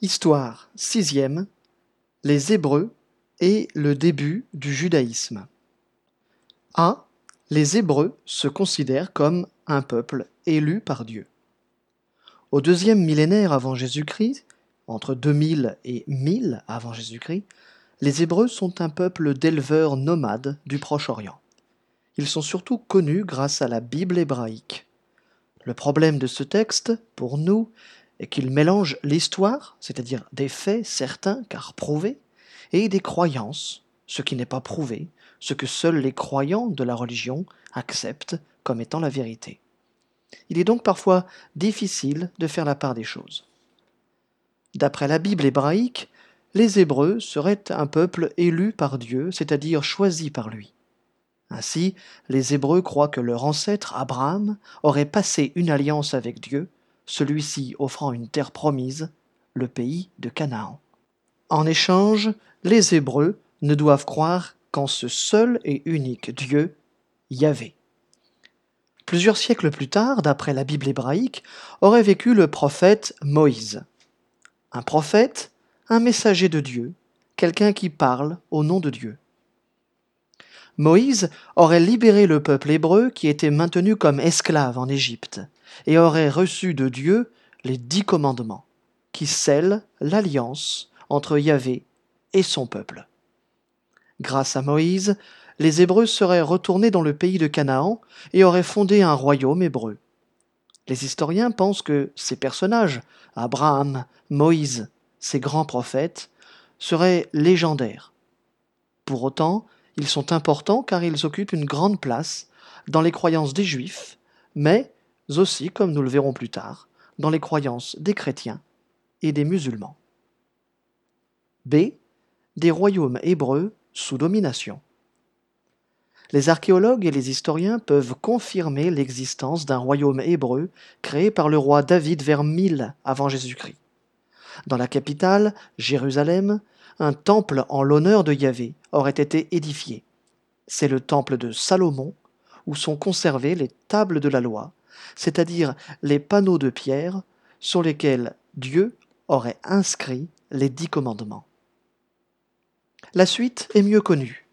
Histoire sixième Les Hébreux et le début du judaïsme. A. Les Hébreux se considèrent comme un peuple élu par Dieu. Au deuxième millénaire avant Jésus-Christ, entre 2000 et 1000 avant Jésus-Christ, les Hébreux sont un peuple d'éleveurs nomades du Proche-Orient. Ils sont surtout connus grâce à la Bible hébraïque. Le problème de ce texte, pour nous, est qu'il mélange l'histoire, c'est-à-dire des faits certains car prouvés, et des croyances, ce qui n'est pas prouvé, ce que seuls les croyants de la religion acceptent comme étant la vérité. Il est donc parfois difficile de faire la part des choses. D'après la Bible hébraïque, les Hébreux seraient un peuple élu par Dieu, c'est-à-dire choisi par lui. Ainsi, les Hébreux croient que leur ancêtre Abraham aurait passé une alliance avec Dieu, celui-ci offrant une terre promise, le pays de Canaan. En échange, les Hébreux ne doivent croire qu'en ce seul et unique Dieu, Yahvé. Plusieurs siècles plus tard, d'après la Bible hébraïque, aurait vécu le prophète Moïse. Un prophète, un messager de Dieu, quelqu'un qui parle au nom de Dieu. Moïse aurait libéré le peuple hébreu qui était maintenu comme esclave en Égypte et aurait reçu de Dieu les dix commandements qui scellent l'alliance entre Yahvé et son peuple. Grâce à Moïse, les Hébreux seraient retournés dans le pays de Canaan et auraient fondé un royaume hébreu. Les historiens pensent que ces personnages, Abraham, Moïse, ces grands prophètes, seraient légendaires. Pour autant, ils sont importants car ils occupent une grande place dans les croyances des Juifs, mais aussi, comme nous le verrons plus tard, dans les croyances des chrétiens et des musulmans. B. Des royaumes hébreux sous domination. Les archéologues et les historiens peuvent confirmer l'existence d'un royaume hébreu créé par le roi David vers 1000 avant Jésus-Christ. Dans la capitale, Jérusalem, un temple en l'honneur de Yahvé aurait été édifié. C'est le temple de Salomon, où sont conservées les tables de la loi, c'est-à-dire les panneaux de pierre sur lesquels Dieu aurait inscrit les dix commandements. La suite est mieux connue.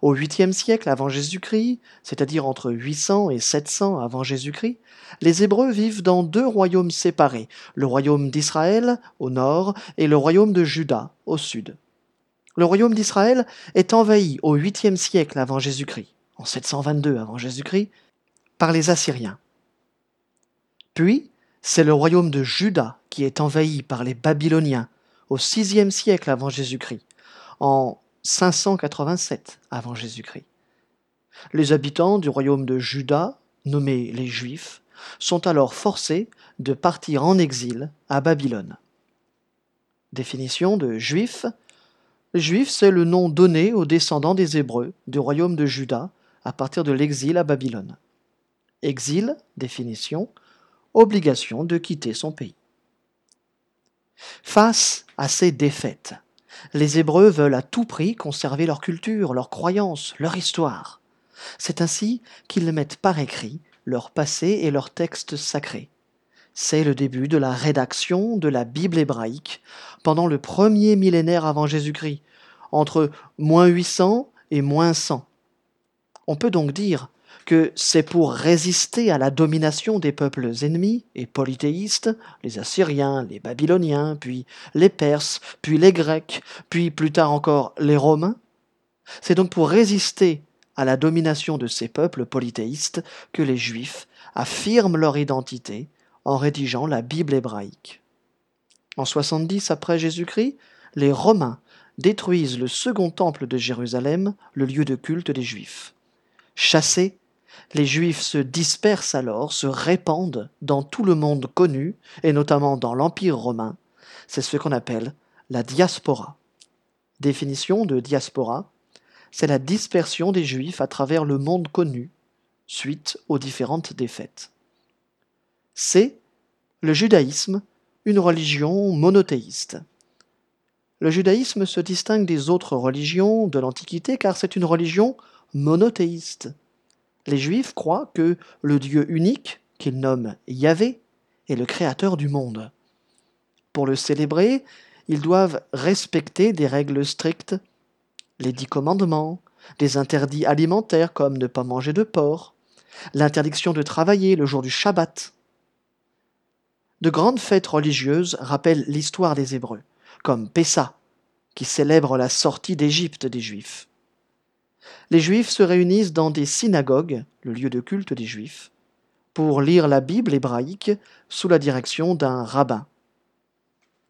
Au 8e siècle avant Jésus-Christ, c'est-à-dire entre 800 et 700 avant Jésus-Christ, les Hébreux vivent dans deux royaumes séparés, le royaume d'Israël au nord et le royaume de Juda au sud. Le royaume d'Israël est envahi au 8e siècle avant Jésus-Christ, en 722 avant Jésus-Christ, par les Assyriens. Puis, c'est le royaume de Juda qui est envahi par les Babyloniens au 6e siècle avant Jésus-Christ, en 587 avant Jésus-Christ. Les habitants du royaume de Juda, nommés les Juifs, sont alors forcés de partir en exil à Babylone. Définition de Juif. Juif, c'est le nom donné aux descendants des Hébreux du royaume de Juda à partir de l'exil à Babylone. Exil, définition, obligation de quitter son pays. Face à ces défaites, les Hébreux veulent à tout prix conserver leur culture, leurs croyances, leur histoire. C'est ainsi qu'ils mettent par écrit leur passé et leurs textes sacrés. C'est le début de la rédaction de la Bible hébraïque pendant le premier millénaire avant Jésus-Christ, entre moins 800 et moins 100. On peut donc dire que c'est pour résister à la domination des peuples ennemis et polythéistes, les Assyriens, les Babyloniens, puis les Perses, puis les Grecs, puis plus tard encore les Romains. C'est donc pour résister à la domination de ces peuples polythéistes que les Juifs affirment leur identité en rédigeant la Bible hébraïque. En 70 après Jésus-Christ, les Romains détruisent le second temple de Jérusalem, le lieu de culte des Juifs. Chassés, les Juifs se dispersent alors, se répandent dans tout le monde connu, et notamment dans l'Empire romain. C'est ce qu'on appelle la diaspora. Définition de diaspora, c'est la dispersion des Juifs à travers le monde connu, suite aux différentes défaites. C'est le judaïsme, une religion monothéiste. Le judaïsme se distingue des autres religions de l'Antiquité car c'est une religion monothéiste. Les Juifs croient que le Dieu unique, qu'ils nomment Yahvé, est le créateur du monde. Pour le célébrer, ils doivent respecter des règles strictes, les dix commandements, des interdits alimentaires comme ne pas manger de porc, l'interdiction de travailler le jour du Shabbat. De grandes fêtes religieuses rappellent l'histoire des Hébreux, comme Pessa, qui célèbre la sortie d'Égypte des Juifs. Les Juifs se réunissent dans des synagogues, le lieu de culte des Juifs, pour lire la Bible hébraïque sous la direction d'un rabbin.